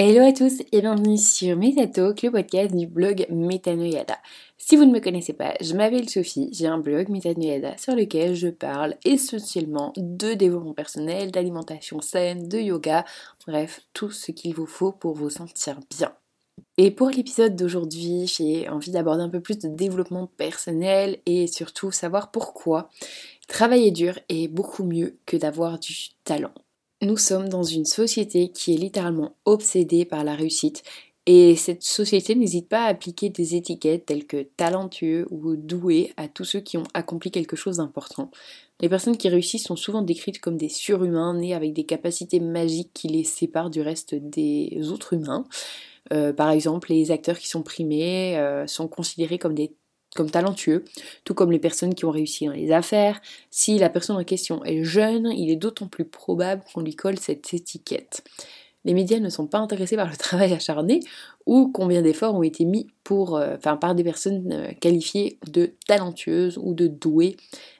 Hello à tous et bienvenue sur Metatalk, le podcast du blog Metanoyada. Si vous ne me connaissez pas, je m'appelle Sophie, j'ai un blog Metanoyada sur lequel je parle essentiellement de développement personnel, d'alimentation saine, de yoga, bref, tout ce qu'il vous faut pour vous sentir bien. Et pour l'épisode d'aujourd'hui, j'ai envie d'aborder un peu plus de développement personnel et surtout savoir pourquoi travailler dur est beaucoup mieux que d'avoir du talent. Nous sommes dans une société qui est littéralement obsédée par la réussite et cette société n'hésite pas à appliquer des étiquettes telles que talentueux ou doué à tous ceux qui ont accompli quelque chose d'important. Les personnes qui réussissent sont souvent décrites comme des surhumains nés avec des capacités magiques qui les séparent du reste des autres humains. Euh, par exemple, les acteurs qui sont primés euh, sont considérés comme des talentueux, tout comme les personnes qui ont réussi dans les affaires. Si la personne en question est jeune, il est d'autant plus probable qu'on lui colle cette étiquette. Les médias ne sont pas intéressés par le travail acharné ou combien d'efforts ont été mis pour, euh, enfin, par des personnes euh, qualifiées de talentueuses ou de douées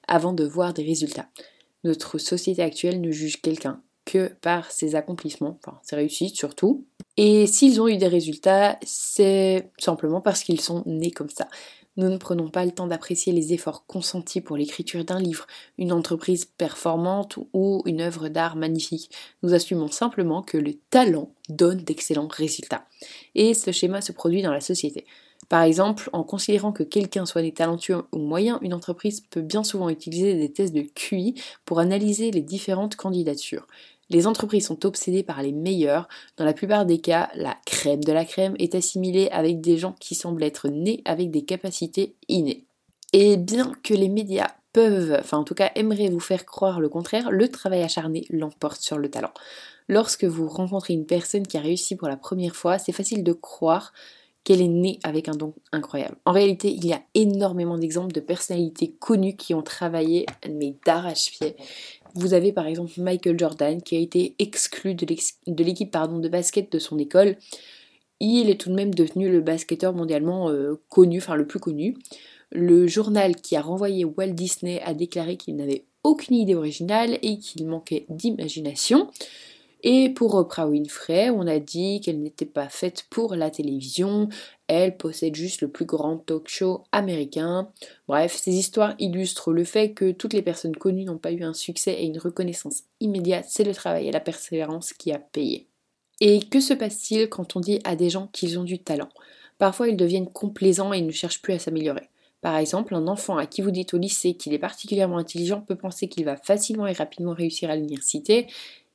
avant de voir des résultats. Notre société actuelle ne juge quelqu'un que par ses accomplissements, enfin ses réussites surtout. Et s'ils ont eu des résultats, c'est simplement parce qu'ils sont nés comme ça. Nous ne prenons pas le temps d'apprécier les efforts consentis pour l'écriture d'un livre, une entreprise performante ou une œuvre d'art magnifique. Nous assumons simplement que le talent donne d'excellents résultats. Et ce schéma se produit dans la société. Par exemple, en considérant que quelqu'un soit des talentueux ou moyen, une entreprise peut bien souvent utiliser des tests de QI pour analyser les différentes candidatures. Les entreprises sont obsédées par les meilleurs. Dans la plupart des cas, la crème de la crème est assimilée avec des gens qui semblent être nés avec des capacités innées. Et bien que les médias peuvent, enfin en tout cas aimeraient vous faire croire le contraire, le travail acharné l'emporte sur le talent. Lorsque vous rencontrez une personne qui a réussi pour la première fois, c'est facile de croire qu'elle est née avec un don incroyable. En réalité, il y a énormément d'exemples de personnalités connues qui ont travaillé, mais d'arrache-pied. Vous avez par exemple Michael Jordan qui a été exclu de l'équipe de basket de son école. Il est tout de même devenu le basketteur mondialement euh, connu, enfin le plus connu. Le journal qui a renvoyé Walt Disney a déclaré qu'il n'avait aucune idée originale et qu'il manquait d'imagination. Et pour Oprah Winfrey, on a dit qu'elle n'était pas faite pour la télévision, elle possède juste le plus grand talk show américain. Bref, ces histoires illustrent le fait que toutes les personnes connues n'ont pas eu un succès et une reconnaissance immédiate, c'est le travail et la persévérance qui a payé. Et que se passe-t-il quand on dit à des gens qu'ils ont du talent? Parfois ils deviennent complaisants et ne cherchent plus à s'améliorer. Par exemple, un enfant à qui vous dites au lycée qu'il est particulièrement intelligent peut penser qu'il va facilement et rapidement réussir à l'université,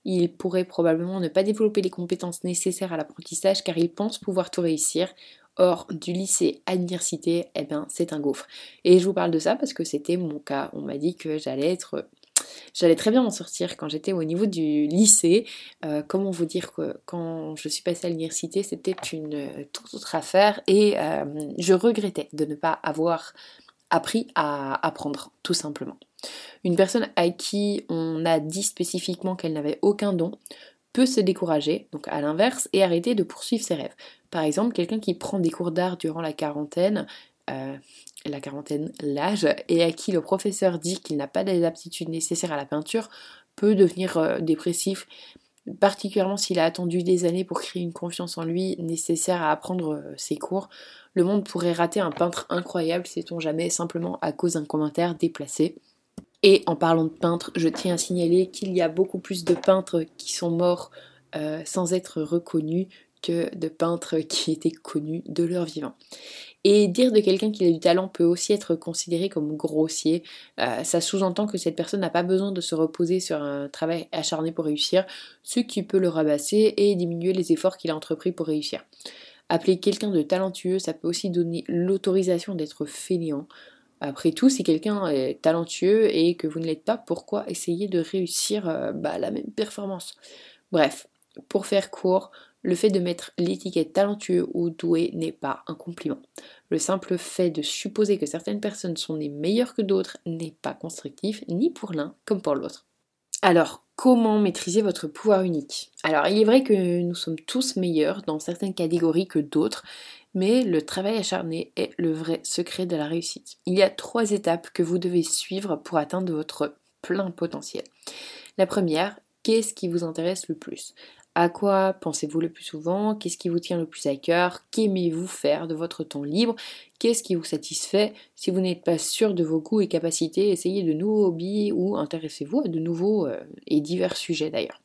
il pourrait probablement ne pas développer les compétences nécessaires à l'apprentissage car il pense pouvoir tout réussir. Or, du lycée à l'université, eh ben, c'est un gouffre. Et je vous parle de ça parce que c'était mon cas. On m'a dit que j'allais être J'allais très bien m'en sortir quand j'étais au niveau du lycée. Euh, comment vous dire que quand je suis passée à l'université, c'était une euh, toute autre affaire et euh, je regrettais de ne pas avoir appris à apprendre, tout simplement. Une personne à qui on a dit spécifiquement qu'elle n'avait aucun don peut se décourager, donc à l'inverse, et arrêter de poursuivre ses rêves. Par exemple, quelqu'un qui prend des cours d'art durant la quarantaine, euh, la quarantaine, l'âge, et à qui le professeur dit qu'il n'a pas les aptitudes nécessaires à la peinture, peut devenir euh, dépressif, particulièrement s'il a attendu des années pour créer une confiance en lui nécessaire à apprendre euh, ses cours. Le monde pourrait rater un peintre incroyable, sait-on jamais, simplement à cause d'un commentaire déplacé. Et en parlant de peintres, je tiens à signaler qu'il y a beaucoup plus de peintres qui sont morts euh, sans être reconnus que de peintres qui étaient connus de leur vivant. Et dire de quelqu'un qu'il a du talent peut aussi être considéré comme grossier. Euh, ça sous-entend que cette personne n'a pas besoin de se reposer sur un travail acharné pour réussir, ce qui peut le rabasser et diminuer les efforts qu'il a entrepris pour réussir. Appeler quelqu'un de talentueux, ça peut aussi donner l'autorisation d'être fainéant. Après tout, si quelqu'un est talentueux et que vous ne l'êtes pas, pourquoi essayer de réussir euh, bah, la même performance? Bref, pour faire court, le fait de mettre l'étiquette talentueux ou doué n'est pas un compliment. Le simple fait de supposer que certaines personnes sont nées meilleures que d'autres n'est pas constructif, ni pour l'un comme pour l'autre. Alors, comment maîtriser votre pouvoir unique Alors, il est vrai que nous sommes tous meilleurs dans certaines catégories que d'autres, mais le travail acharné est le vrai secret de la réussite. Il y a trois étapes que vous devez suivre pour atteindre votre plein potentiel. La première, qu'est-ce qui vous intéresse le plus? À quoi pensez-vous le plus souvent? Qu'est-ce qui vous tient le plus à cœur? Qu'aimez-vous faire de votre temps libre? Qu'est-ce qui vous satisfait Si vous n'êtes pas sûr de vos goûts et capacités, essayez de nouveaux hobbies ou intéressez-vous à de nouveaux euh, et divers sujets d'ailleurs?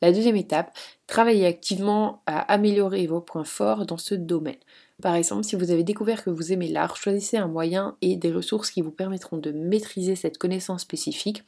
La deuxième étape, travaillez activement à améliorer vos points forts dans ce domaine. Par exemple, si vous avez découvert que vous aimez l'art, choisissez un moyen et des ressources qui vous permettront de maîtriser cette connaissance spécifique.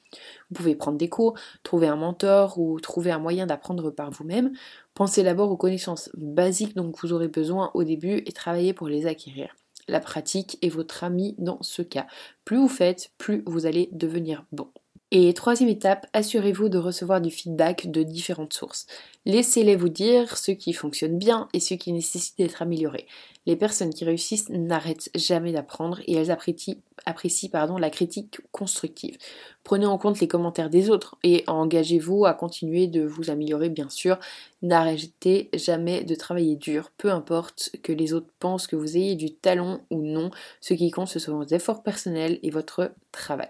Vous pouvez prendre des cours, trouver un mentor ou trouver un moyen d'apprendre par vous-même. Pensez d'abord aux connaissances basiques dont vous aurez besoin au début et travaillez pour les acquérir. La pratique est votre ami dans ce cas. Plus vous faites, plus vous allez devenir bon. Et troisième étape, assurez-vous de recevoir du feedback de différentes sources. Laissez-les vous dire ce qui fonctionne bien et ce qui nécessite d'être amélioré. Les personnes qui réussissent n'arrêtent jamais d'apprendre et elles apprécient, la critique constructive. Prenez en compte les commentaires des autres et engagez-vous à continuer de vous améliorer bien sûr. N'arrêtez jamais de travailler dur, peu importe que les autres pensent que vous ayez du talent ou non. Ce qui compte ce sont vos efforts personnels et votre travail.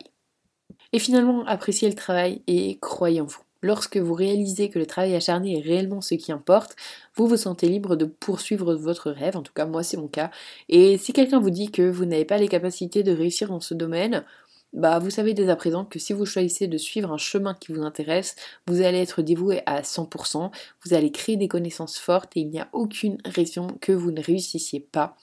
Et finalement, appréciez le travail et croyez en vous. Lorsque vous réalisez que le travail acharné est réellement ce qui importe, vous vous sentez libre de poursuivre votre rêve, en tout cas moi c'est mon cas. Et si quelqu'un vous dit que vous n'avez pas les capacités de réussir dans ce domaine, bah vous savez dès à présent que si vous choisissez de suivre un chemin qui vous intéresse, vous allez être dévoué à 100%, vous allez créer des connaissances fortes et il n'y a aucune raison que vous ne réussissiez pas.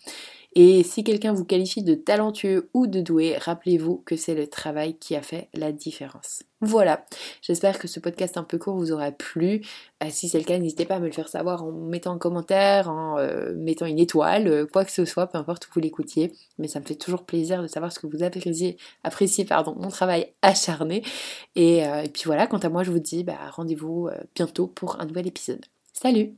Et si quelqu'un vous qualifie de talentueux ou de doué, rappelez-vous que c'est le travail qui a fait la différence. Voilà, j'espère que ce podcast un peu court vous aura plu. Euh, si c'est le cas, n'hésitez pas à me le faire savoir en mettant un commentaire, en euh, mettant une étoile, euh, quoi que ce soit, peu importe où vous l'écoutiez. Mais ça me fait toujours plaisir de savoir ce que vous appréciez, pardon, mon travail acharné. Et, et, puis voilà, quant à moi, je vous dis bah, rendez-vous bientôt pour un nouvel épisode. Salut